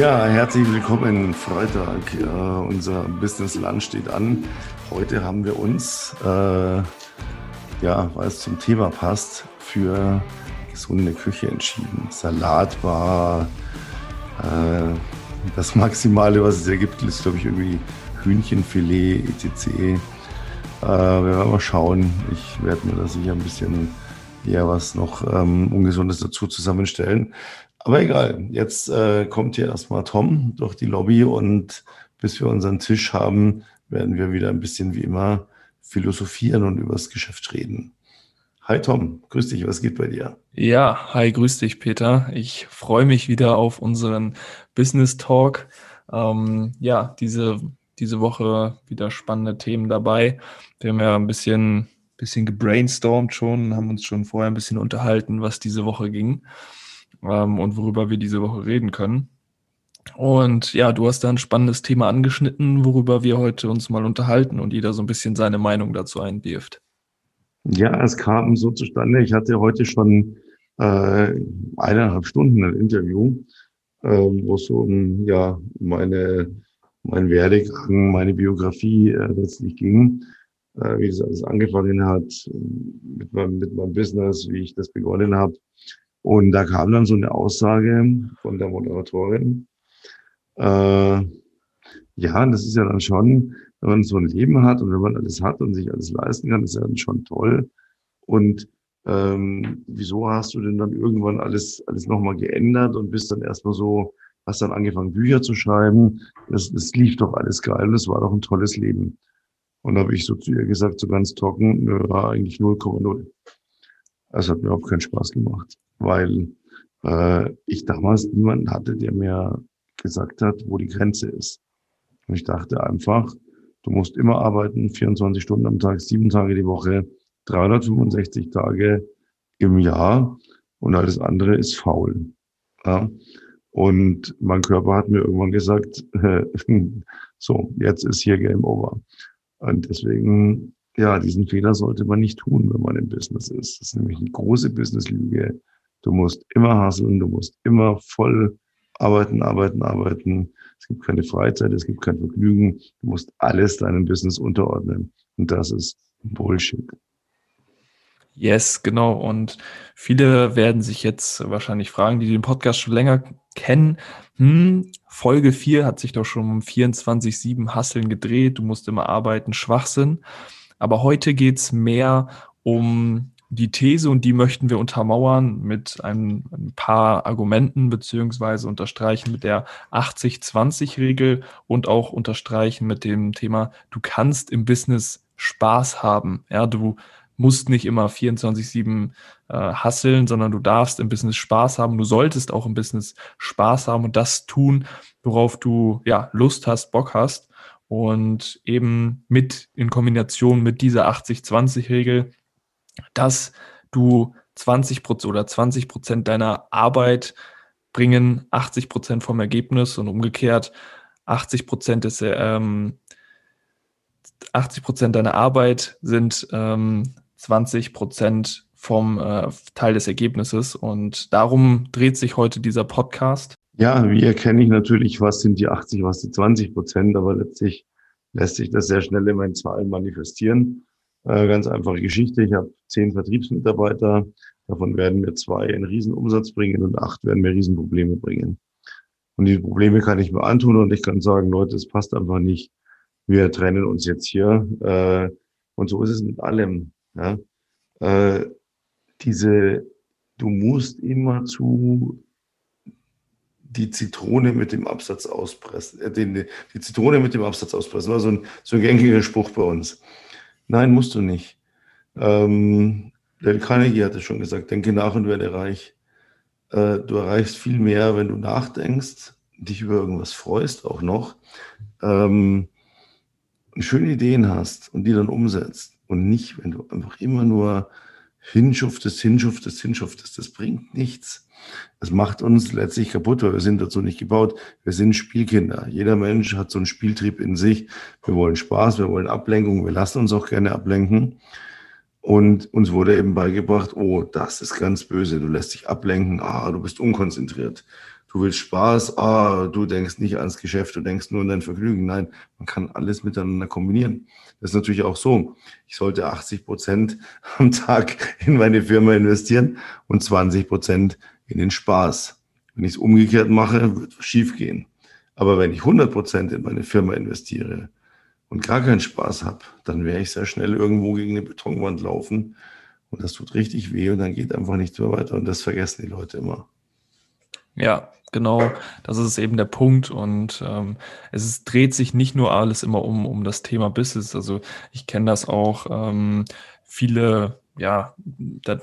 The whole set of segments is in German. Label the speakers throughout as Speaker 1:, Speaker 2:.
Speaker 1: Ja, herzlich willkommen. Freitag. Äh, unser Business Lunch steht an. Heute haben wir uns, äh, ja, weil es zum Thema passt, für gesunde Küche entschieden. Salat war äh, das Maximale, was es ergibt, ist, glaube ich, irgendwie Hühnchenfilet, etc. Äh, wir werden mal schauen. Ich werde mir da sicher ein bisschen eher was noch ähm, Ungesundes dazu zusammenstellen. Aber egal, jetzt äh, kommt hier erstmal Tom durch die Lobby und bis wir unseren Tisch haben, werden wir wieder ein bisschen wie immer philosophieren und über das Geschäft reden. Hi Tom, grüß dich, was geht bei dir?
Speaker 2: Ja, hi, grüß dich Peter. Ich freue mich wieder auf unseren Business Talk. Ähm, ja, diese, diese Woche wieder spannende Themen dabei. Wir haben ja ein bisschen, bisschen gebrainstormt schon, haben uns schon vorher ein bisschen unterhalten, was diese Woche ging ähm, und worüber wir diese Woche reden können. Und ja, du hast da ein spannendes Thema angeschnitten, worüber wir heute uns mal unterhalten und jeder so ein bisschen seine Meinung dazu einwirft.
Speaker 1: Ja, es kam so zustande. Ich hatte heute schon äh, eineinhalb Stunden ein Interview, äh, wo es um ja, meine, mein Werdegang, meine Biografie äh, letztlich ging, äh, wie das alles angefangen hat mit meinem, mit meinem Business, wie ich das begonnen habe und da kam dann so eine Aussage von der Moderatorin. Äh, ja, das ist ja dann schon, wenn man so ein Leben hat und wenn man alles hat und sich alles leisten kann, ist ja dann schon toll. Und ähm, wieso hast du denn dann irgendwann alles, alles nochmal geändert und bist dann erstmal so, hast dann angefangen, Bücher zu schreiben. Das, das lief doch alles geil und das war doch ein tolles Leben. Und da habe ich so zu ihr gesagt, so ganz trocken, war eigentlich 0,0. Es hat mir überhaupt keinen Spaß gemacht weil äh, ich damals niemanden hatte, der mir gesagt hat, wo die Grenze ist. Und ich dachte einfach, du musst immer arbeiten, 24 Stunden am Tag, sieben Tage die Woche, 365 Tage im Jahr und alles andere ist faul. Ja? Und mein Körper hat mir irgendwann gesagt, so, jetzt ist hier Game Over. Und deswegen, ja, diesen Fehler sollte man nicht tun, wenn man im Business ist. Das ist nämlich eine große Businesslüge, Du musst immer hasseln, du musst immer voll arbeiten, arbeiten, arbeiten. Es gibt keine Freizeit, es gibt kein Vergnügen. Du musst alles deinem Business unterordnen. Und das ist Bullshit.
Speaker 2: Yes, genau. Und viele werden sich jetzt wahrscheinlich fragen, die den Podcast schon länger kennen. Hm, Folge 4 hat sich doch schon um 24-7 Hasseln gedreht. Du musst immer arbeiten, Schwachsinn. Aber heute geht's mehr um die These und die möchten wir untermauern mit ein, ein paar Argumenten beziehungsweise unterstreichen mit der 80-20-Regel und auch unterstreichen mit dem Thema, du kannst im Business Spaß haben. Ja, du musst nicht immer 24-7 äh, hasseln, sondern du darfst im Business Spaß haben. Du solltest auch im Business Spaß haben und das tun, worauf du ja Lust hast, Bock hast. Und eben mit in Kombination mit dieser 80-20-Regel dass du 20 Prozent oder 20 Prozent deiner Arbeit bringen 80 Prozent vom Ergebnis und umgekehrt 80 Prozent des ähm, 80 Prozent deiner Arbeit sind ähm, 20 Prozent vom äh, Teil des Ergebnisses und darum dreht sich heute dieser Podcast.
Speaker 1: Ja, wie erkenne ich natürlich, was sind die 80, was die 20 Prozent, aber letztlich lässt sich das sehr schnell in meinen Zahlen manifestieren. Äh, ganz einfache Geschichte. Ich habe zehn Vertriebsmitarbeiter. Davon werden mir zwei einen Riesenumsatz bringen und acht werden mir Riesenprobleme bringen. Und die Probleme kann ich mir antun und ich kann sagen, Leute, es passt einfach nicht. Wir trennen uns jetzt hier. Äh, und so ist es mit allem. Ja? Äh, diese, du musst immer zu die Zitrone mit dem Absatz auspressen, äh, den, die Zitrone mit dem Absatz auspressen, war so ein, so ein gängiger Spruch bei uns. Nein, musst du nicht. Ähm, Dale Carnegie hatte schon gesagt, denke nach und werde reich. Äh, du erreichst viel mehr, wenn du nachdenkst, dich über irgendwas freust, auch noch, ähm, schöne Ideen hast und die dann umsetzt. Und nicht, wenn du einfach immer nur hinschuftest, hinschuftest, hinschuftest. Das bringt nichts. Das macht uns letztlich kaputt, weil wir sind dazu nicht gebaut. Wir sind Spielkinder. Jeder Mensch hat so einen Spieltrieb in sich. Wir wollen Spaß, wir wollen Ablenkung, wir lassen uns auch gerne ablenken. Und uns wurde eben beigebracht, oh, das ist ganz böse. Du lässt dich ablenken, ah, du bist unkonzentriert. Du willst Spaß, ah, du denkst nicht ans Geschäft, du denkst nur an dein Vergnügen. Nein, man kann alles miteinander kombinieren. Das ist natürlich auch so. Ich sollte 80 Prozent am Tag in meine Firma investieren und 20 Prozent in den Spaß. Wenn ich es umgekehrt mache, wird es schief gehen. Aber wenn ich 100 Prozent in meine Firma investiere und gar keinen Spaß habe, dann werde ich sehr schnell irgendwo gegen eine Betonwand laufen und das tut richtig weh und dann geht einfach nichts mehr weiter und das vergessen die Leute immer.
Speaker 2: Ja, genau, das ist eben der Punkt und ähm, es ist, dreht sich nicht nur alles immer um, um das Thema Business. Also ich kenne das auch, ähm, viele ja, da,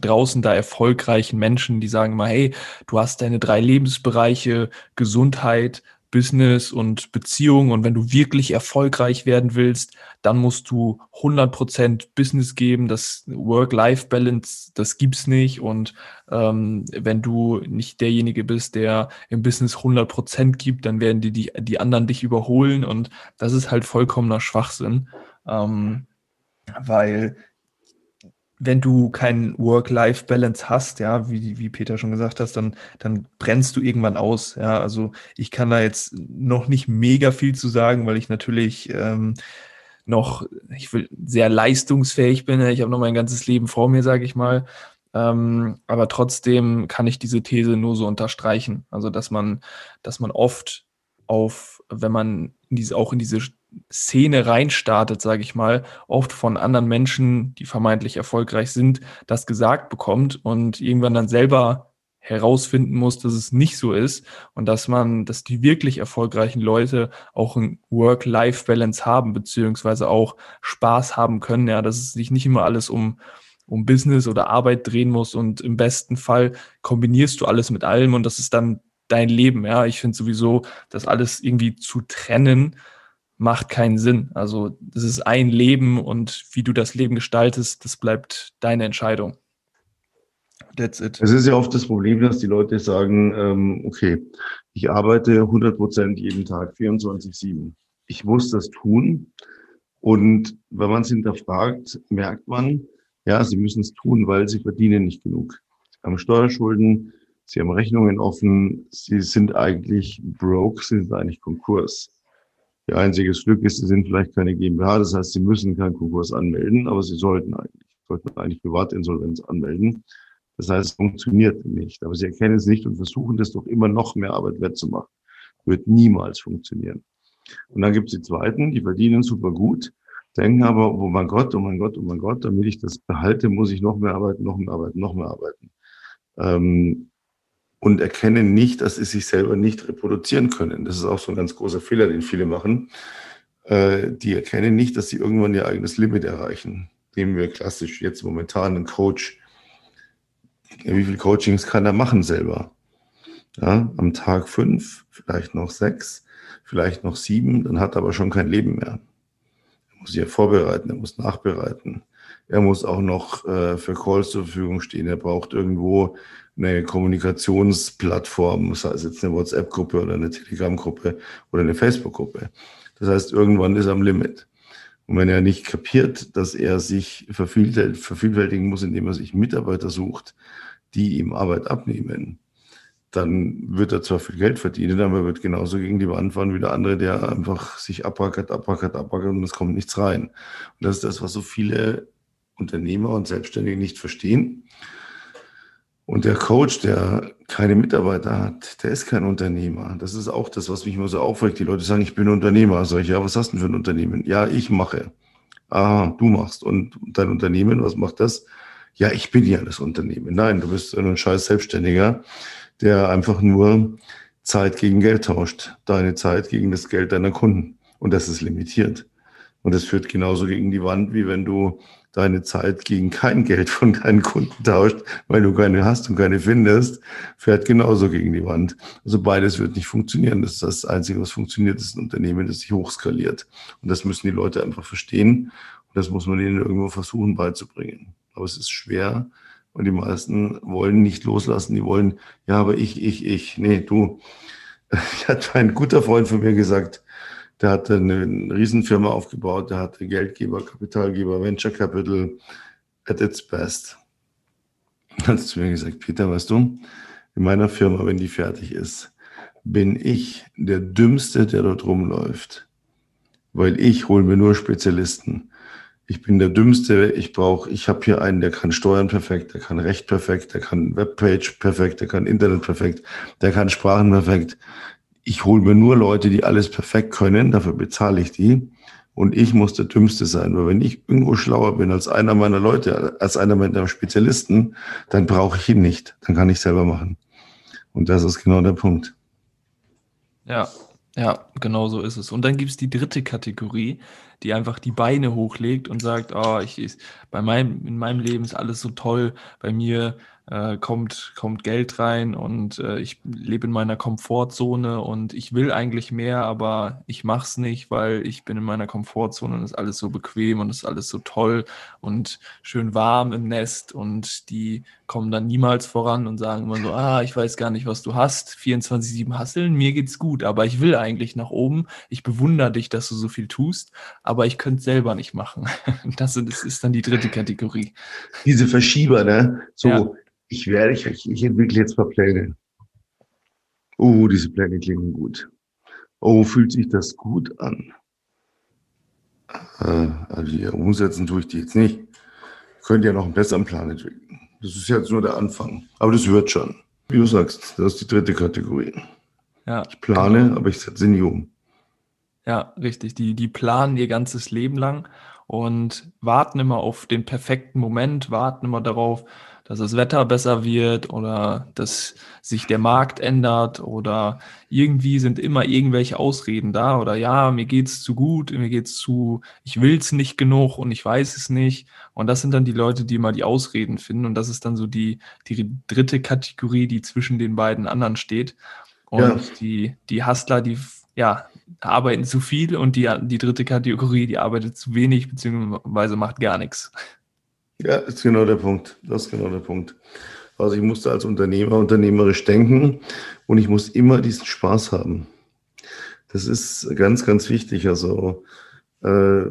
Speaker 2: draußen da erfolgreichen Menschen, die sagen mal, hey, du hast deine drei Lebensbereiche, Gesundheit, Business und Beziehung. Und wenn du wirklich erfolgreich werden willst, dann musst du 100% Business geben. Das Work-Life-Balance, das gibt's nicht. Und ähm, wenn du nicht derjenige bist, der im Business 100% gibt, dann werden die, die, die anderen dich überholen. Und das ist halt vollkommener Schwachsinn. Ähm, weil wenn du keinen Work-Life-Balance hast, ja, wie, wie Peter schon gesagt hast, dann, dann brennst du irgendwann aus. Ja, also ich kann da jetzt noch nicht mega viel zu sagen, weil ich natürlich ähm, noch, ich will sehr leistungsfähig bin. Ich habe noch mein ganzes Leben vor mir, sage ich mal. Ähm, aber trotzdem kann ich diese These nur so unterstreichen. Also, dass man, dass man oft auf, wenn man in diese, auch in diese Szene reinstartet, sage ich mal, oft von anderen Menschen, die vermeintlich erfolgreich sind, das gesagt bekommt und irgendwann dann selber herausfinden muss, dass es nicht so ist und dass man, dass die wirklich erfolgreichen Leute auch ein Work-Life-Balance haben, beziehungsweise auch Spaß haben können, ja, dass es sich nicht immer alles um, um Business oder Arbeit drehen muss und im besten Fall kombinierst du alles mit allem und das ist dann dein Leben, ja. Ich finde sowieso, das alles irgendwie zu trennen, macht keinen Sinn. Also das ist ein Leben und wie du das Leben gestaltest, das bleibt deine Entscheidung.
Speaker 1: That's it. Es ist ja oft das Problem, dass die Leute sagen, ähm, okay, ich arbeite 100 Prozent jeden Tag, 24-7. Ich muss das tun. Und wenn man es hinterfragt, merkt man, ja, sie müssen es tun, weil sie verdienen nicht genug. Sie haben Steuerschulden, sie haben Rechnungen offen, sie sind eigentlich broke, sie sind eigentlich Konkurs. Ihr einziges Glück ist, Sie sind vielleicht keine GmbH, das heißt, Sie müssen keinen Konkurs anmelden, aber Sie sollten eigentlich, sollten eigentlich Privatinsolvenz anmelden. Das heißt, es funktioniert nicht. Aber Sie erkennen es nicht und versuchen das doch immer noch mehr Arbeit wettzumachen. Wird niemals funktionieren. Und dann gibt es die Zweiten, die verdienen super gut, denken aber, oh mein Gott, oh mein Gott, oh mein Gott, damit ich das behalte, muss ich noch mehr arbeiten, noch mehr arbeiten, noch mehr arbeiten. Ähm, und erkennen nicht, dass sie sich selber nicht reproduzieren können. Das ist auch so ein ganz großer Fehler, den viele machen. Äh, die erkennen nicht, dass sie irgendwann ihr eigenes Limit erreichen. Nehmen wir klassisch jetzt momentan einen Coach. Wie viele Coachings kann er machen selber? Ja, am Tag fünf, vielleicht noch sechs, vielleicht noch sieben, dann hat er aber schon kein Leben mehr. Er muss sich ja vorbereiten, er muss nachbereiten. Er muss auch noch äh, für Calls zur Verfügung stehen. Er braucht irgendwo eine Kommunikationsplattform, sei es jetzt eine WhatsApp-Gruppe oder eine Telegram-Gruppe oder eine Facebook-Gruppe. Das heißt, irgendwann ist er am Limit. Und wenn er nicht kapiert, dass er sich vervielfältigen muss, indem er sich Mitarbeiter sucht, die ihm Arbeit abnehmen, dann wird er zwar viel Geld verdienen, aber er wird genauso gegen die Wand fahren wie der andere, der einfach sich abrackert, abrackert, abrackert und es kommt nichts rein. Und das ist das, was so viele Unternehmer und Selbstständige nicht verstehen. Und der Coach, der keine Mitarbeiter hat, der ist kein Unternehmer. Das ist auch das, was mich immer so aufregt. Die Leute sagen, ich bin Unternehmer. Sag ich, ja, was hast du denn für ein Unternehmen? Ja, ich mache. Ah, du machst. Und dein Unternehmen, was macht das? Ja, ich bin ja das Unternehmen. Nein, du bist ein scheiß Selbstständiger, der einfach nur Zeit gegen Geld tauscht. Deine Zeit gegen das Geld deiner Kunden. Und das ist limitiert. Und das führt genauso gegen die Wand, wie wenn du deine Zeit gegen kein Geld von deinen Kunden tauscht, weil du keine hast und keine findest, fährt genauso gegen die Wand. Also beides wird nicht funktionieren. Das ist das Einzige, was funktioniert, ist ein Unternehmen, das sich hochskaliert. Und das müssen die Leute einfach verstehen. Und das muss man ihnen irgendwo versuchen beizubringen. Aber es ist schwer. Und die meisten wollen nicht loslassen. Die wollen, ja, aber ich, ich, ich. Nee, du. Ich hatte ein guter Freund von mir gesagt, der hatte eine Riesenfirma aufgebaut, der hatte Geldgeber, Kapitalgeber, Venture Capital at its best. Hat zu mir gesagt, Peter, weißt du, in meiner Firma, wenn die fertig ist, bin ich der Dümmste, der dort rumläuft. Weil ich hole mir nur Spezialisten. Ich bin der Dümmste, ich brauche, ich habe hier einen, der kann Steuern perfekt, der kann Recht perfekt, der kann Webpage perfekt, der kann Internet perfekt, der kann Sprachen perfekt. Ich hole mir nur Leute, die alles perfekt können, dafür bezahle ich die. Und ich muss der Dümmste sein, weil wenn ich irgendwo schlauer bin als einer meiner Leute, als einer meiner Spezialisten, dann brauche ich ihn nicht. Dann kann ich selber machen. Und das ist genau der Punkt.
Speaker 2: Ja, ja, genau so ist es. Und dann gibt es die dritte Kategorie, die einfach die Beine hochlegt und sagt, oh, ich, bei meinem, in meinem Leben ist alles so toll, bei mir äh, kommt, kommt Geld rein und äh, ich lebe in meiner Komfortzone und ich will eigentlich mehr, aber ich mache es nicht, weil ich bin in meiner Komfortzone und ist alles so bequem und ist alles so toll und schön warm im Nest und die kommen dann niemals voran und sagen immer so, ah, ich weiß gar nicht, was du hast, 24-7 hasseln, mir geht's gut, aber ich will eigentlich nach oben, ich bewundere dich, dass du so viel tust, aber ich könnte es selber nicht machen. Das ist dann die dritte Kategorie.
Speaker 1: Diese Verschieber, ne? So, ja ich werde, ich, ich entwickle jetzt mal Pläne. Oh, diese Pläne klingen gut. Oh, fühlt sich das gut an? Äh, also hier umsetzen tue ich die jetzt nicht. Ich könnte ja noch einen besseren Plan entwickeln. Das ist jetzt nur der Anfang. Aber das wird schon. Wie du sagst, das ist die dritte Kategorie. Ja. Ich plane, genau. aber ich setze nie um.
Speaker 2: Ja, richtig. Die, die planen ihr ganzes Leben lang und warten immer auf den perfekten Moment, warten immer darauf, dass das Wetter besser wird oder dass sich der Markt ändert oder irgendwie sind immer irgendwelche Ausreden da oder ja, mir geht's zu gut, mir geht's zu, ich will's nicht genug und ich weiß es nicht. Und das sind dann die Leute, die immer die Ausreden finden und das ist dann so die, die dritte Kategorie, die zwischen den beiden anderen steht. Und ja. die, die Hustler, die ja, arbeiten zu viel und die, die dritte Kategorie, die arbeitet zu wenig beziehungsweise macht gar nichts.
Speaker 1: Ja, ist genau der Punkt. Das ist genau der Punkt. Also ich musste als Unternehmer unternehmerisch denken und ich muss immer diesen Spaß haben. Das ist ganz, ganz wichtig. Also äh,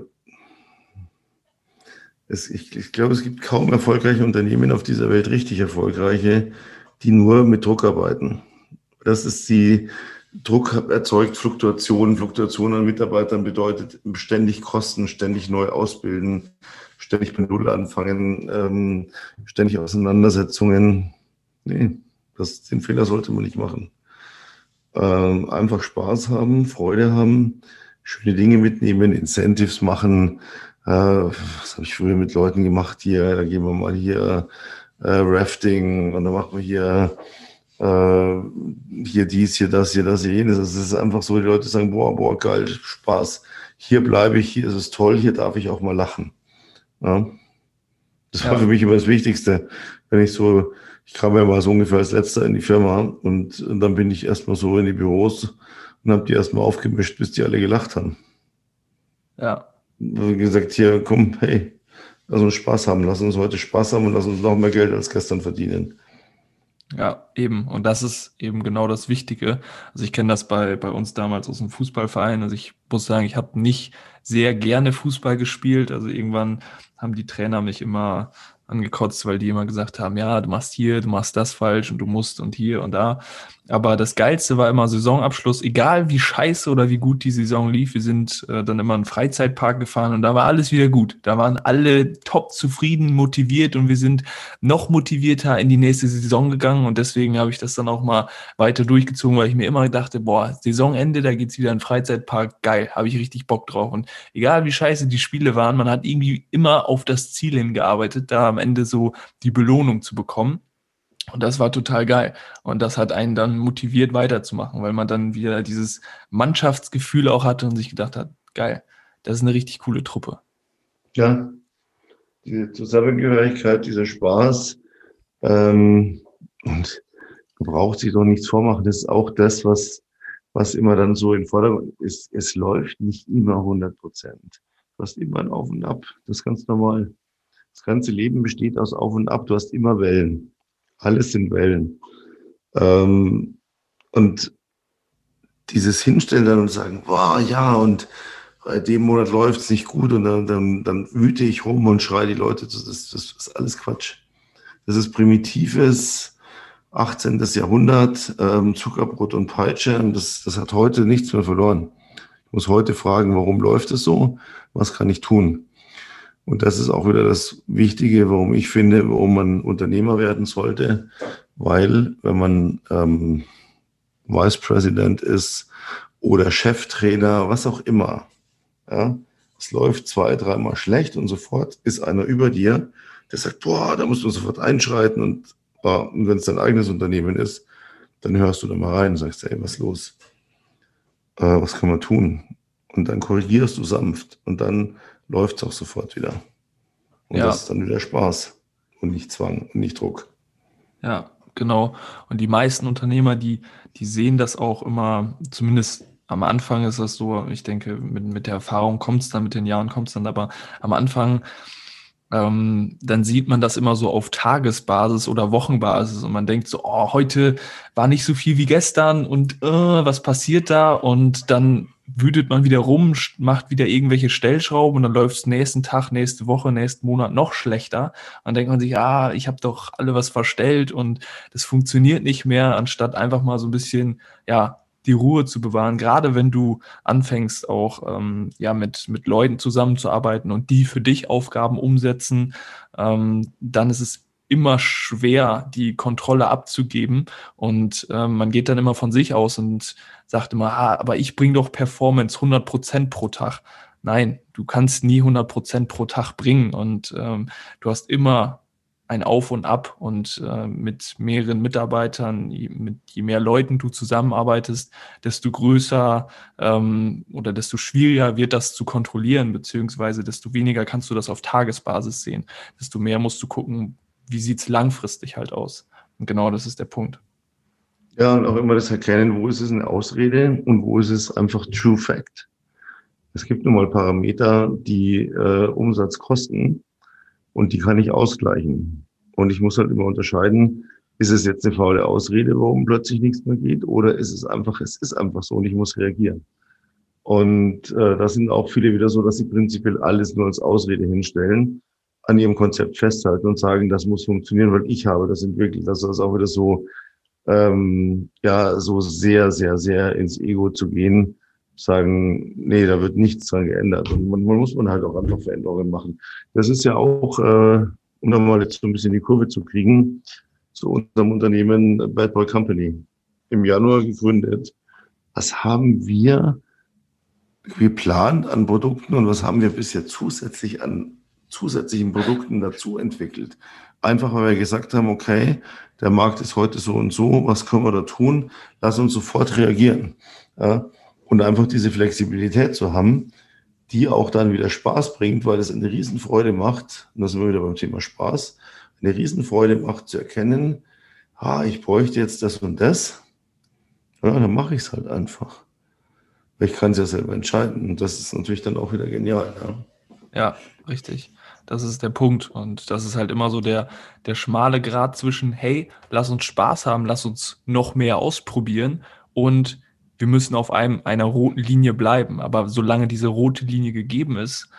Speaker 1: es, ich, ich glaube, es gibt kaum erfolgreiche Unternehmen auf dieser Welt, richtig erfolgreiche, die nur mit Druck arbeiten. Das ist die, Druck erzeugt Fluktuationen. Fluktuationen an Mitarbeitern bedeutet ständig Kosten, ständig neu ausbilden, ständig bei Null anfangen, ähm, ständig Auseinandersetzungen. Nee, das, den Fehler sollte man nicht machen. Ähm, einfach Spaß haben, Freude haben, schöne Dinge mitnehmen, Incentives machen. Äh, was habe ich früher mit Leuten gemacht hier? Da gehen wir mal hier äh, Rafting und dann machen wir hier äh, hier dies, hier das, hier das, hier jenes. Es ist einfach so, die Leute sagen, boah, boah, geil, Spaß. Hier bleibe ich, hier ist es toll, hier darf ich auch mal lachen. Ja. Das war ja. für mich immer das Wichtigste. Wenn ich so, ich kam ja mal so ungefähr als letzter in die Firma und, dann bin ich erstmal so in die Büros und habe die erstmal aufgemischt, bis die alle gelacht haben. Ja. Und gesagt, hier, komm, hey, lass uns Spaß haben, lass uns heute Spaß haben und lass uns noch mehr Geld als gestern verdienen.
Speaker 2: Ja, eben. Und das ist eben genau das Wichtige. Also ich kenne das bei, bei uns damals aus dem Fußballverein. Also ich muss sagen, ich habe nicht sehr gerne Fußball gespielt. Also irgendwann haben die Trainer mich immer angekotzt, weil die immer gesagt haben, ja, du machst hier, du machst das falsch und du musst und hier und da. Aber das Geilste war immer Saisonabschluss, egal wie scheiße oder wie gut die Saison lief. Wir sind äh, dann immer in einen Freizeitpark gefahren und da war alles wieder gut. Da waren alle top zufrieden, motiviert und wir sind noch motivierter in die nächste Saison gegangen und deswegen habe ich das dann auch mal weiter durchgezogen, weil ich mir immer dachte, boah, Saisonende, da geht's wieder in den Freizeitpark, geil, habe ich richtig Bock drauf. Und egal wie scheiße die Spiele waren, man hat irgendwie immer auf das Ziel hingearbeitet, da am Ende so die Belohnung zu bekommen. Und das war total geil. Und das hat einen dann motiviert weiterzumachen, weil man dann wieder dieses Mannschaftsgefühl auch hatte und sich gedacht hat, geil, das ist eine richtig coole Truppe.
Speaker 1: Ja, diese Zusammengehörigkeit, dieser Spaß. Ähm, und man braucht sich doch nichts vormachen. Das ist auch das, was, was immer dann so in Vordergrund ist. Es läuft nicht immer 100 Prozent. Du hast immer ein Auf und Ab. Das ist ganz normal. Das ganze Leben besteht aus Auf und Ab. Du hast immer Wellen. Alles sind Wellen. Ähm, und dieses Hinstellen dann und sagen, boah, ja, und bei dem Monat läuft es nicht gut und dann, dann, dann wüte ich rum und schreie die Leute, das, das, das ist alles Quatsch. Das ist primitives, 18. Jahrhundert, ähm, Zuckerbrot und Peitsche. Und das, das hat heute nichts mehr verloren. Ich muss heute fragen, warum läuft es so? Was kann ich tun? Und das ist auch wieder das Wichtige, warum ich finde, warum man Unternehmer werden sollte. Weil wenn man ähm, Vice President ist oder Cheftrainer, was auch immer, ja, es läuft zwei, dreimal schlecht und sofort ist einer über dir, der sagt, boah, da musst du sofort einschreiten und, ja, und wenn es dein eigenes Unternehmen ist, dann hörst du da mal rein und sagst, ey, was ist los? Äh, was kann man tun? Und dann korrigierst du sanft und dann läuft es auch sofort wieder. Und ja. das ist dann wieder Spaß und nicht Zwang und nicht Druck.
Speaker 2: Ja, genau. Und die meisten Unternehmer, die, die sehen das auch immer, zumindest am Anfang ist das so, ich denke, mit, mit der Erfahrung kommt es dann, mit den Jahren kommt es dann, aber am Anfang, ähm, dann sieht man das immer so auf Tagesbasis oder Wochenbasis und man denkt so, oh, heute war nicht so viel wie gestern und äh, was passiert da? Und dann wütet man wieder rum, macht wieder irgendwelche Stellschrauben und dann läuft es nächsten Tag, nächste Woche, nächsten Monat noch schlechter. dann denkt man sich, ah, ich habe doch alle was verstellt und das funktioniert nicht mehr, anstatt einfach mal so ein bisschen, ja, die Ruhe zu bewahren, gerade wenn du anfängst auch ähm, ja mit, mit Leuten zusammenzuarbeiten und die für dich Aufgaben umsetzen, ähm, dann ist es immer schwer, die Kontrolle abzugeben. Und ähm, man geht dann immer von sich aus und sagt immer, ah, aber ich bringe doch Performance 100 Prozent pro Tag. Nein, du kannst nie 100 Prozent pro Tag bringen und ähm, du hast immer ein Auf und Ab und äh, mit mehreren Mitarbeitern, mit je mehr Leuten du zusammenarbeitest, desto größer ähm, oder desto schwieriger wird das zu kontrollieren, beziehungsweise desto weniger kannst du das auf Tagesbasis sehen, desto mehr musst du gucken, wie sieht's langfristig halt aus. Und genau das ist der Punkt.
Speaker 1: Ja, und auch immer das erkennen, wo ist es eine Ausrede und wo ist es einfach True Fact. Es gibt nun mal Parameter, die äh, Umsatz kosten und die kann ich ausgleichen. Und ich muss halt immer unterscheiden, ist es jetzt eine faule Ausrede, warum plötzlich nichts mehr geht, oder ist es einfach, es ist einfach so und ich muss reagieren. Und äh, da sind auch viele wieder so, dass sie prinzipiell alles nur als Ausrede hinstellen, an ihrem Konzept festhalten und sagen, das muss funktionieren, weil ich habe das entwickelt. Das ist auch wieder so, ähm, ja, so sehr, sehr, sehr ins Ego zu gehen sagen, nee, da wird nichts dran geändert. Und man, muss man halt auch einfach Veränderungen machen. Das ist ja auch, äh, um da mal jetzt so ein bisschen die Kurve zu kriegen, zu unserem Unternehmen Bad Boy Company. Im Januar gegründet. Was haben wir geplant an Produkten und was haben wir bisher zusätzlich an zusätzlichen Produkten dazu entwickelt? Einfach weil wir gesagt haben, okay, der Markt ist heute so und so, was können wir da tun? Lass uns sofort reagieren. Ja? Und einfach diese Flexibilität zu haben, die auch dann wieder Spaß bringt, weil es eine Riesenfreude macht, und da sind wir wieder beim Thema Spaß, eine Riesenfreude macht zu erkennen, ah, ich bräuchte jetzt das und das, ja, dann mache ich es halt einfach. Ich kann es ja selber entscheiden. Und das ist natürlich dann auch wieder genial.
Speaker 2: Ja, ja richtig. Das ist der Punkt. Und das ist halt immer so der, der schmale Grad zwischen, hey, lass uns Spaß haben, lass uns noch mehr ausprobieren und wir müssen auf einem, einer roten Linie bleiben. Aber solange diese rote Linie gegeben ist,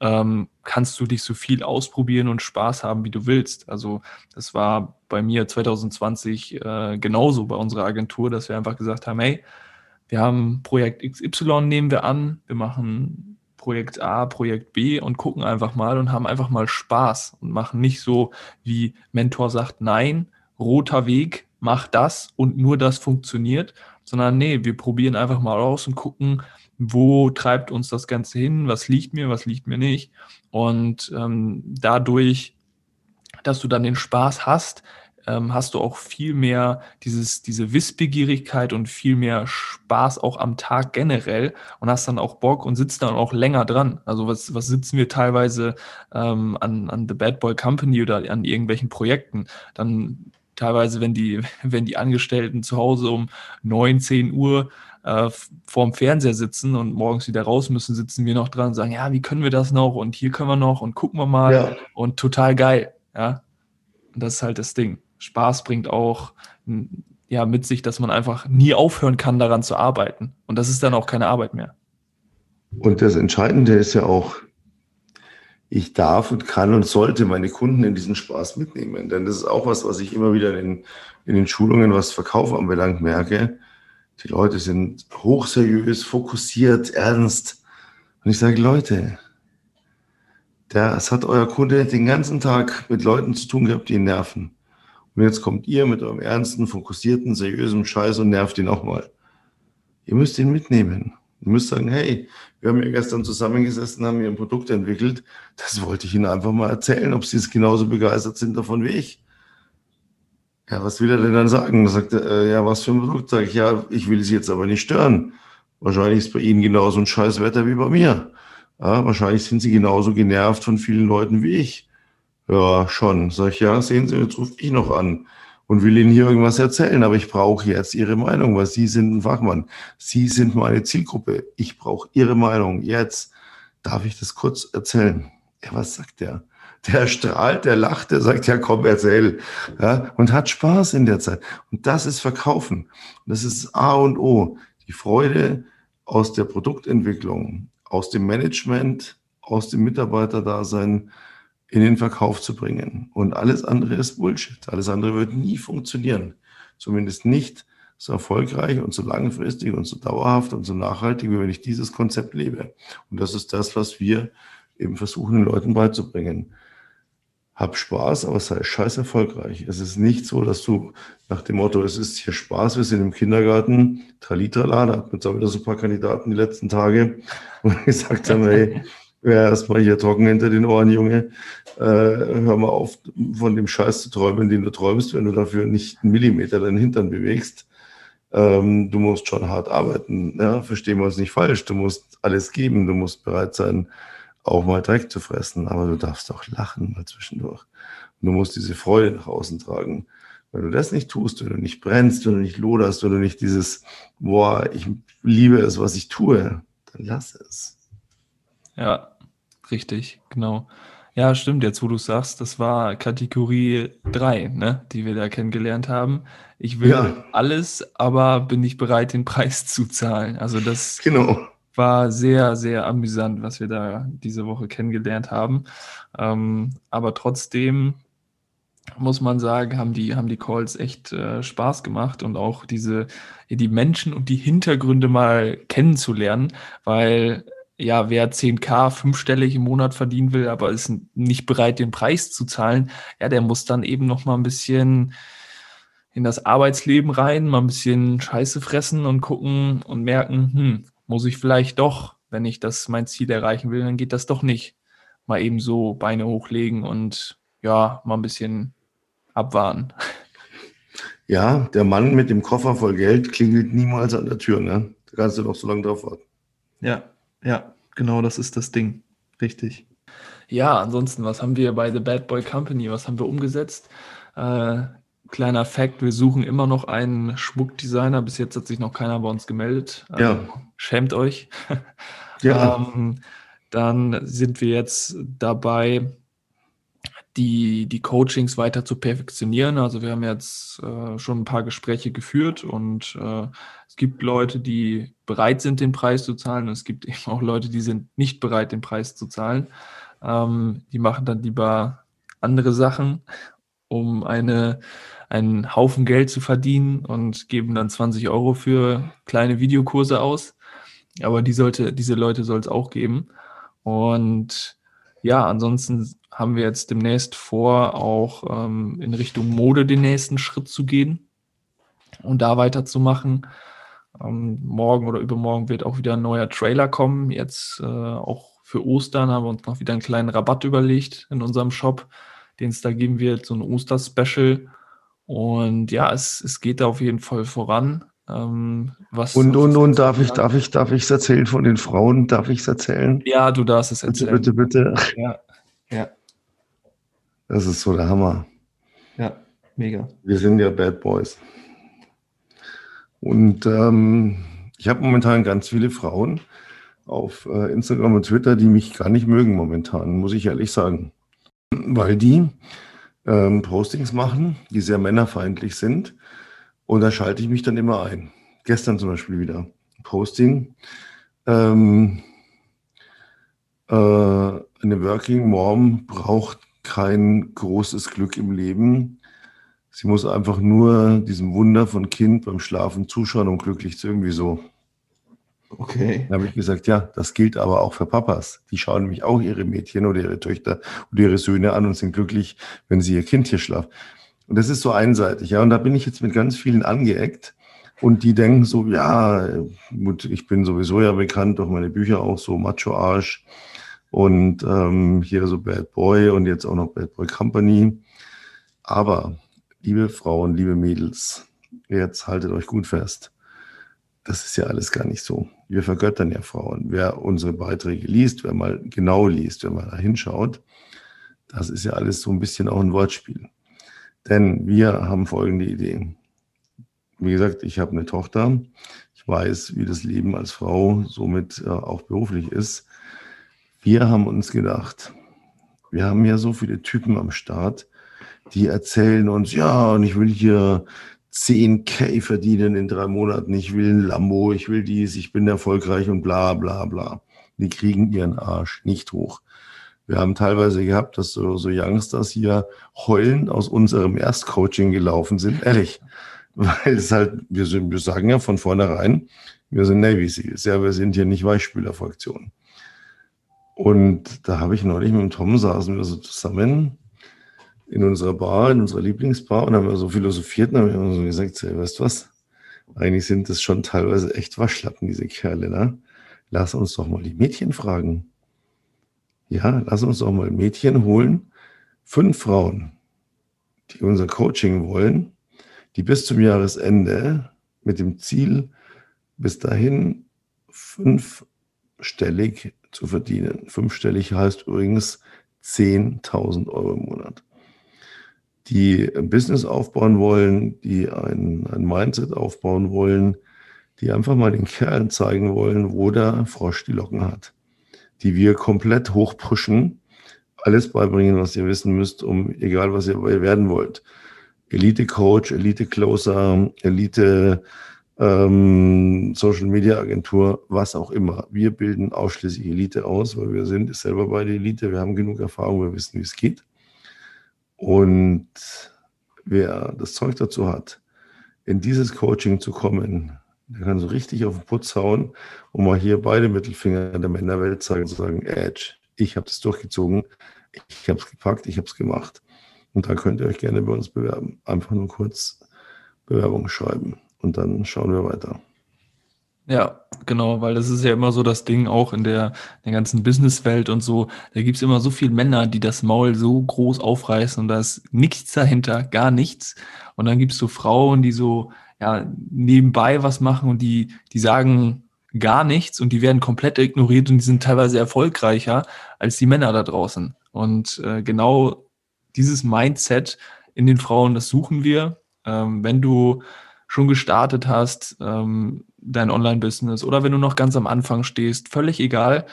Speaker 2: ähm, kannst du dich so viel ausprobieren und Spaß haben, wie du willst. Also das war bei mir 2020 äh, genauso bei unserer Agentur, dass wir einfach gesagt haben, hey, wir haben Projekt XY nehmen wir an, wir machen Projekt A, Projekt B und gucken einfach mal und haben einfach mal Spaß und machen nicht so, wie Mentor sagt, nein, roter Weg, mach das und nur das funktioniert, sondern nee, wir probieren einfach mal aus und gucken, wo treibt uns das Ganze hin, was liegt mir, was liegt mir nicht. Und ähm, dadurch, dass du dann den Spaß hast, ähm, hast du auch viel mehr dieses, diese Wissbegierigkeit und viel mehr Spaß auch am Tag generell und hast dann auch Bock und sitzt dann auch länger dran. Also was, was sitzen wir teilweise ähm, an, an The Bad Boy Company oder an irgendwelchen Projekten? Dann teilweise, wenn die, wenn die Angestellten zu Hause um 9, 10 Uhr äh, vorm Fernseher sitzen und morgens wieder raus müssen, sitzen wir noch dran und sagen, ja, wie können wir das noch und hier können wir noch und gucken wir mal ja. und total geil, ja. Und das ist halt das Ding. Spaß bringt auch ja mit sich, dass man einfach nie aufhören kann, daran zu arbeiten. Und das ist dann auch keine Arbeit mehr.
Speaker 1: Und das Entscheidende ist ja auch, ich darf und kann und sollte meine Kunden in diesen Spaß mitnehmen. Denn das ist auch was, was ich immer wieder in, in den Schulungen, was Verkauf anbelangt, merke. Die Leute sind hochseriös, fokussiert, ernst. Und ich sage, Leute, das hat euer Kunde den ganzen Tag mit Leuten zu tun gehabt, die ihn nerven. Und jetzt kommt ihr mit eurem ernsten, fokussierten, seriösen Scheiß und nervt ihn auch mal. Ihr müsst ihn mitnehmen. Ihr müsst sagen, hey, wir haben ja gestern zusammengesessen, haben hier ein Produkt entwickelt. Das wollte ich Ihnen einfach mal erzählen, ob Sie es genauso begeistert sind davon wie ich. Ja, was will er denn dann sagen? Da sagt er, äh, ja, was für ein Produkt? Sag ich, ja, ich will Sie jetzt aber nicht stören. Wahrscheinlich ist bei Ihnen genauso ein scheiß Wetter wie bei mir. Ja, wahrscheinlich sind Sie genauso genervt von vielen Leuten wie ich. Ja, schon. Sag ich, ja, sehen Sie, jetzt rufe ich noch an und will Ihnen hier irgendwas erzählen, aber ich brauche jetzt Ihre Meinung, weil Sie sind ein Fachmann. Sie sind meine Zielgruppe. Ich brauche Ihre Meinung. Jetzt darf ich das kurz erzählen. Ja, was sagt der? Der strahlt, der lacht, der sagt, ja komm, erzähl. Ja, und hat Spaß in der Zeit. Und das ist Verkaufen. Das ist A und O. Die Freude aus der Produktentwicklung, aus dem Management, aus dem Mitarbeiterdasein, in den Verkauf zu bringen. Und alles andere ist Bullshit. Alles andere wird nie funktionieren. Zumindest nicht so erfolgreich und so langfristig und so dauerhaft und so nachhaltig, wie wenn ich dieses Konzept lebe. Und das ist das, was wir eben versuchen, den Leuten beizubringen. Hab Spaß, aber sei scheiß erfolgreich. Es ist nicht so, dass du nach dem Motto, es ist hier Spaß, wir sind im Kindergarten, Tralitrala, da hat man wieder so ein paar Kandidaten die letzten Tage, und gesagt haben, hey, ja, erstmal hier trocken hinter den Ohren, Junge. Äh, hör mal auf, von dem Scheiß zu träumen, den du träumst, wenn du dafür nicht einen Millimeter deinen Hintern bewegst. Ähm, du musst schon hart arbeiten. Ja? Verstehen wir uns nicht falsch. Du musst alles geben. Du musst bereit sein, auch mal Dreck zu fressen. Aber du darfst auch lachen mal zwischendurch. Und du musst diese Freude nach außen tragen. Wenn du das nicht tust, wenn du nicht brennst, wenn du nicht loderst, wenn du nicht dieses, boah, ich liebe es, was ich tue, dann lass es.
Speaker 2: Ja, richtig, genau. Ja, stimmt, jetzt wo du sagst, das war Kategorie 3, ne, die wir da kennengelernt haben. Ich will ja. alles, aber bin nicht bereit, den Preis zu zahlen. Also das genau. war sehr, sehr amüsant, was wir da diese Woche kennengelernt haben. Ähm, aber trotzdem muss man sagen, haben die, haben die Calls echt äh, Spaß gemacht und auch diese, die Menschen und die Hintergründe mal kennenzulernen, weil ja, wer 10k fünfstellig im Monat verdienen will, aber ist nicht bereit, den Preis zu zahlen, ja, der muss dann eben noch mal ein bisschen in das Arbeitsleben rein, mal ein bisschen Scheiße fressen und gucken und merken, hm, muss ich vielleicht doch, wenn ich das mein Ziel erreichen will, dann geht das doch nicht. Mal eben so Beine hochlegen und ja, mal ein bisschen abwarten.
Speaker 1: Ja, der Mann mit dem Koffer voll Geld klingelt niemals an der Tür, ne? Da kannst du noch so lange drauf warten.
Speaker 2: Ja, ja, genau, das ist das Ding. Richtig. Ja, ansonsten, was haben wir bei The Bad Boy Company? Was haben wir umgesetzt? Äh, kleiner Fact, wir suchen immer noch einen Schmuckdesigner. Bis jetzt hat sich noch keiner bei uns gemeldet. Also, ja. Schämt euch. Ja. ähm, dann sind wir jetzt dabei, die, die Coachings weiter zu perfektionieren. Also wir haben jetzt äh, schon ein paar Gespräche geführt und äh, es gibt Leute, die bereit sind, den Preis zu zahlen und es gibt eben auch Leute, die sind nicht bereit, den Preis zu zahlen. Ähm, die machen dann lieber andere Sachen, um eine, einen Haufen Geld zu verdienen und geben dann 20 Euro für kleine Videokurse aus. Aber die sollte, diese Leute soll es auch geben. Und ja, ansonsten haben wir jetzt demnächst vor, auch ähm, in Richtung Mode den nächsten Schritt zu gehen und da weiterzumachen. Ähm, morgen oder übermorgen wird auch wieder ein neuer Trailer kommen. Jetzt äh, auch für Ostern haben wir uns noch wieder einen kleinen Rabatt überlegt in unserem Shop, den es da geben wird, so ein Oster-Special. Und ja, es, es geht da auf jeden Fall voran.
Speaker 1: Ähm, was und, und, und, darf ich, darf ich, darf ich es erzählen von den Frauen? Darf ich es erzählen?
Speaker 2: Ja, du darfst es erzählen.
Speaker 1: Bitte, bitte, bitte. Ja, ja. Das ist so der Hammer.
Speaker 2: Ja, mega.
Speaker 1: Wir sind ja Bad Boys. Und ähm, ich habe momentan ganz viele Frauen auf äh, Instagram und Twitter, die mich gar nicht mögen momentan, muss ich ehrlich sagen. Weil die ähm, Postings machen, die sehr männerfeindlich sind und da schalte ich mich dann immer ein. Gestern zum Beispiel wieder. Posting. Ähm, äh, eine Working Mom braucht kein großes Glück im Leben. Sie muss einfach nur diesem Wunder von Kind beim Schlafen zuschauen und glücklich zu irgendwie so. Okay. Dann habe ich gesagt, ja, das gilt aber auch für Papas. Die schauen nämlich auch ihre Mädchen oder ihre Töchter oder ihre Söhne an und sind glücklich, wenn sie ihr Kind hier schlafen. Und das ist so einseitig, ja. Und da bin ich jetzt mit ganz vielen angeeckt. Und die denken so, ja, gut, ich bin sowieso ja bekannt durch meine Bücher auch so Macho-Arsch und ähm, hier so Bad Boy und jetzt auch noch Bad Boy Company. Aber, liebe Frauen, liebe Mädels, jetzt haltet euch gut fest das ist ja alles gar nicht so. Wir vergöttern ja Frauen. Wer unsere Beiträge liest, wer mal genau liest, wer mal da hinschaut, das ist ja alles so ein bisschen auch ein Wortspiel. Denn wir haben folgende Idee. Wie gesagt, ich habe eine Tochter. Ich weiß, wie das Leben als Frau somit äh, auch beruflich ist. Wir haben uns gedacht, wir haben ja so viele Typen am Start, die erzählen uns, ja, und ich will hier 10k verdienen in drei Monaten, ich will ein Lambo, ich will dies, ich bin erfolgreich und bla bla bla. Die kriegen ihren Arsch nicht hoch. Wir haben teilweise gehabt, dass so, so Youngsters hier heulen aus unserem Erstcoaching gelaufen sind. Ehrlich. Weil es halt, wir, sind, wir sagen ja von vornherein, wir sind Navy Seals, ja, wir sind hier nicht Weichspülerfraktion. Und da habe ich neulich mit dem Tom saßen wir so zusammen in unserer Bar, in unserer Lieblingsbar und haben wir so philosophiert und haben so gesagt, hey, weißt du was? Eigentlich sind das schon teilweise echt Waschlappen, diese Kerle, ne? Lass uns doch mal die Mädchen fragen. Ja, lass uns doch mal Mädchen holen. Fünf Frauen, die unser Coaching wollen, die bis zum Jahresende mit dem Ziel, bis dahin fünfstellig zu verdienen. Fünfstellig heißt übrigens 10.000 Euro im Monat die ein Business aufbauen wollen, die ein, ein Mindset aufbauen wollen, die einfach mal den Kerlen zeigen wollen, wo der Frosch die Locken hat, die wir komplett hochpushen, alles beibringen, was ihr wissen müsst, um egal was ihr werden wollt. Elite Coach, Elite Closer, Elite ähm, Social Media Agentur, was auch immer. Wir bilden ausschließlich Elite aus, weil wir sind selber bei der Elite, wir haben genug Erfahrung, wir wissen, wie es geht. Und wer das Zeug dazu hat, in dieses Coaching zu kommen, der kann so richtig auf den Putz hauen und mal hier beide Mittelfinger der Männerwelt zeigen und sagen, Edge, ich habe das durchgezogen, ich habe es gepackt, ich habe es gemacht. Und da könnt ihr euch gerne bei uns bewerben. Einfach nur kurz Bewerbung schreiben und dann schauen wir weiter.
Speaker 2: Ja, genau, weil das ist ja immer so das Ding auch in der, der ganzen Businesswelt und so. Da gibt's immer so viele Männer, die das Maul so groß aufreißen und da ist nichts dahinter, gar nichts. Und dann gibt's so Frauen, die so ja, nebenbei was machen und die, die sagen gar nichts und die werden komplett ignoriert und die sind teilweise erfolgreicher als die Männer da draußen. Und äh, genau dieses Mindset in den Frauen, das suchen wir. Ähm, wenn du schon gestartet hast, ähm, dein Online-Business oder wenn du noch ganz am Anfang stehst, völlig egal.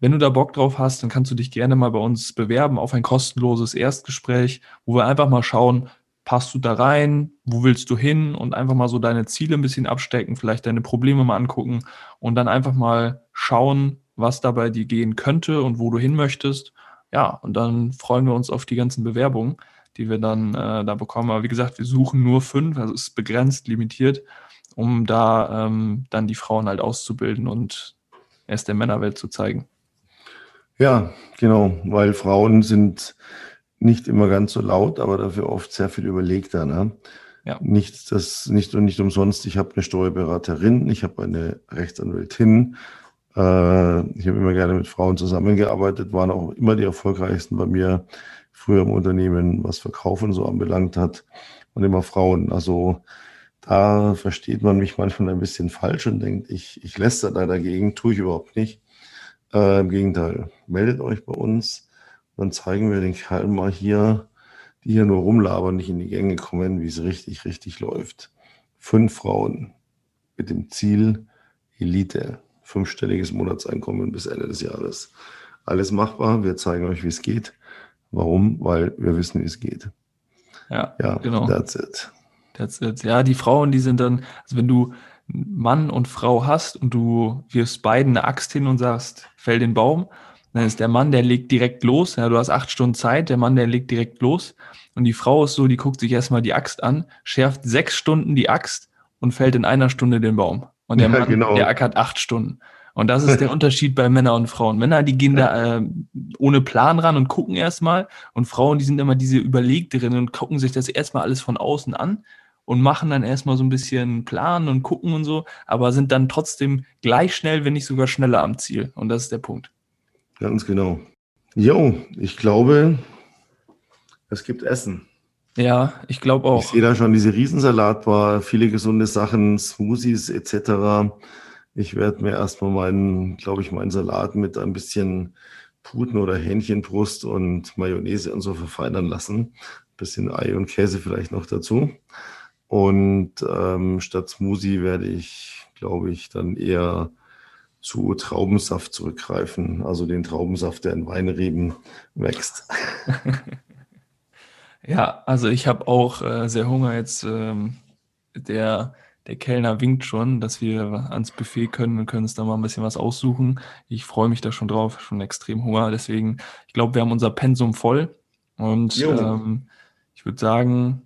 Speaker 2: Wenn du da Bock drauf hast, dann kannst du dich gerne mal bei uns bewerben auf ein kostenloses Erstgespräch, wo wir einfach mal schauen, passt du da rein, wo willst du hin und einfach mal so deine Ziele ein bisschen abstecken, vielleicht deine Probleme mal angucken und dann einfach mal schauen, was da bei dir gehen könnte und wo du hin möchtest. Ja, und dann freuen wir uns auf die ganzen Bewerbungen die wir dann äh, da bekommen. Aber wie gesagt, wir suchen nur fünf, also es ist begrenzt, limitiert, um da ähm, dann die Frauen halt auszubilden und erst der Männerwelt zu zeigen.
Speaker 1: Ja, genau, weil Frauen sind nicht immer ganz so laut, aber dafür oft sehr viel überlegter. Ne? Ja. Nicht, das, nicht und nicht umsonst. Ich habe eine Steuerberaterin, ich habe eine Rechtsanwältin. Äh, ich habe immer gerne mit Frauen zusammengearbeitet, waren auch immer die erfolgreichsten bei mir früher im Unternehmen, was Verkaufen so anbelangt hat und immer Frauen. Also da versteht man mich manchmal ein bisschen falsch und denkt, ich, ich lästere da dagegen, tue ich überhaupt nicht. Äh, Im Gegenteil, meldet euch bei uns, dann zeigen wir den Kerlen mal hier, die hier nur rumlabern, nicht in die Gänge kommen, wie es richtig, richtig läuft. Fünf Frauen mit dem Ziel Elite, fünfstelliges Monatseinkommen bis Ende des Jahres. Alles machbar, wir zeigen euch, wie es geht. Warum? Weil wir wissen, wie es geht.
Speaker 2: Ja, ja genau. That's it. That's it. Ja, die Frauen, die sind dann, also wenn du Mann und Frau hast und du wirfst beiden eine Axt hin und sagst, fäll den Baum, Dann ist der Mann, der legt direkt los. Ja, du hast acht Stunden Zeit, der Mann, der legt direkt los. Und die Frau ist so, die guckt sich erstmal die Axt an, schärft sechs Stunden die Axt und fällt in einer Stunde den Baum. Und der ja, Mann, genau. der ackert acht Stunden. Und das ist der Unterschied bei Männern und Frauen. Männer, die gehen da äh, ohne Plan ran und gucken erstmal. Und Frauen, die sind immer diese Überlegterinnen und gucken sich das erstmal alles von außen an und machen dann erstmal so ein bisschen Plan und gucken und so, aber sind dann trotzdem gleich schnell, wenn nicht sogar schneller am Ziel. Und das ist der Punkt.
Speaker 1: Ganz genau. Jo, ich glaube, es gibt Essen.
Speaker 2: Ja, ich glaube auch.
Speaker 1: Ich sehe da schon diese Riesensalatbar, viele gesunde Sachen, Smoothies etc. Ich werde mir erstmal meinen, glaube ich, meinen Salat mit ein bisschen Puten oder Hähnchenbrust und Mayonnaise und so verfeinern lassen. Ein bisschen Ei und Käse vielleicht noch dazu. Und ähm, statt Smoothie werde ich, glaube ich, dann eher zu Traubensaft zurückgreifen, also den Traubensaft, der in Weinreben wächst.
Speaker 2: ja, also ich habe auch äh, sehr Hunger jetzt. Ähm, der, der Kellner winkt schon, dass wir ans Buffet können und können uns da mal ein bisschen was aussuchen. Ich freue mich da schon drauf, schon extrem Hunger. Deswegen, ich glaube, wir haben unser Pensum voll. Und ähm, ich würde sagen,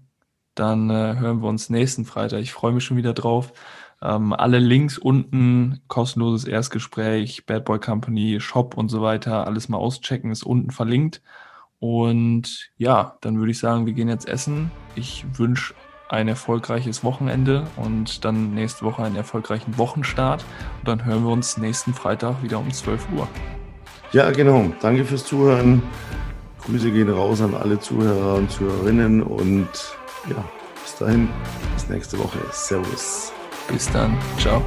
Speaker 2: dann äh, hören wir uns nächsten Freitag. Ich freue mich schon wieder drauf. Ähm, alle Links unten, kostenloses Erstgespräch, Bad Boy Company, Shop und so weiter, alles mal auschecken, ist unten verlinkt. Und ja, dann würde ich sagen, wir gehen jetzt essen. Ich wünsche ein erfolgreiches Wochenende und dann nächste Woche einen erfolgreichen Wochenstart. Und dann hören wir uns nächsten Freitag wieder um 12 Uhr.
Speaker 1: Ja, genau. Danke fürs Zuhören. Grüße gehen raus an alle Zuhörer und Zuhörerinnen und ja, bis dahin, bis nächste Woche. Servus.
Speaker 2: Bis dann. Ciao.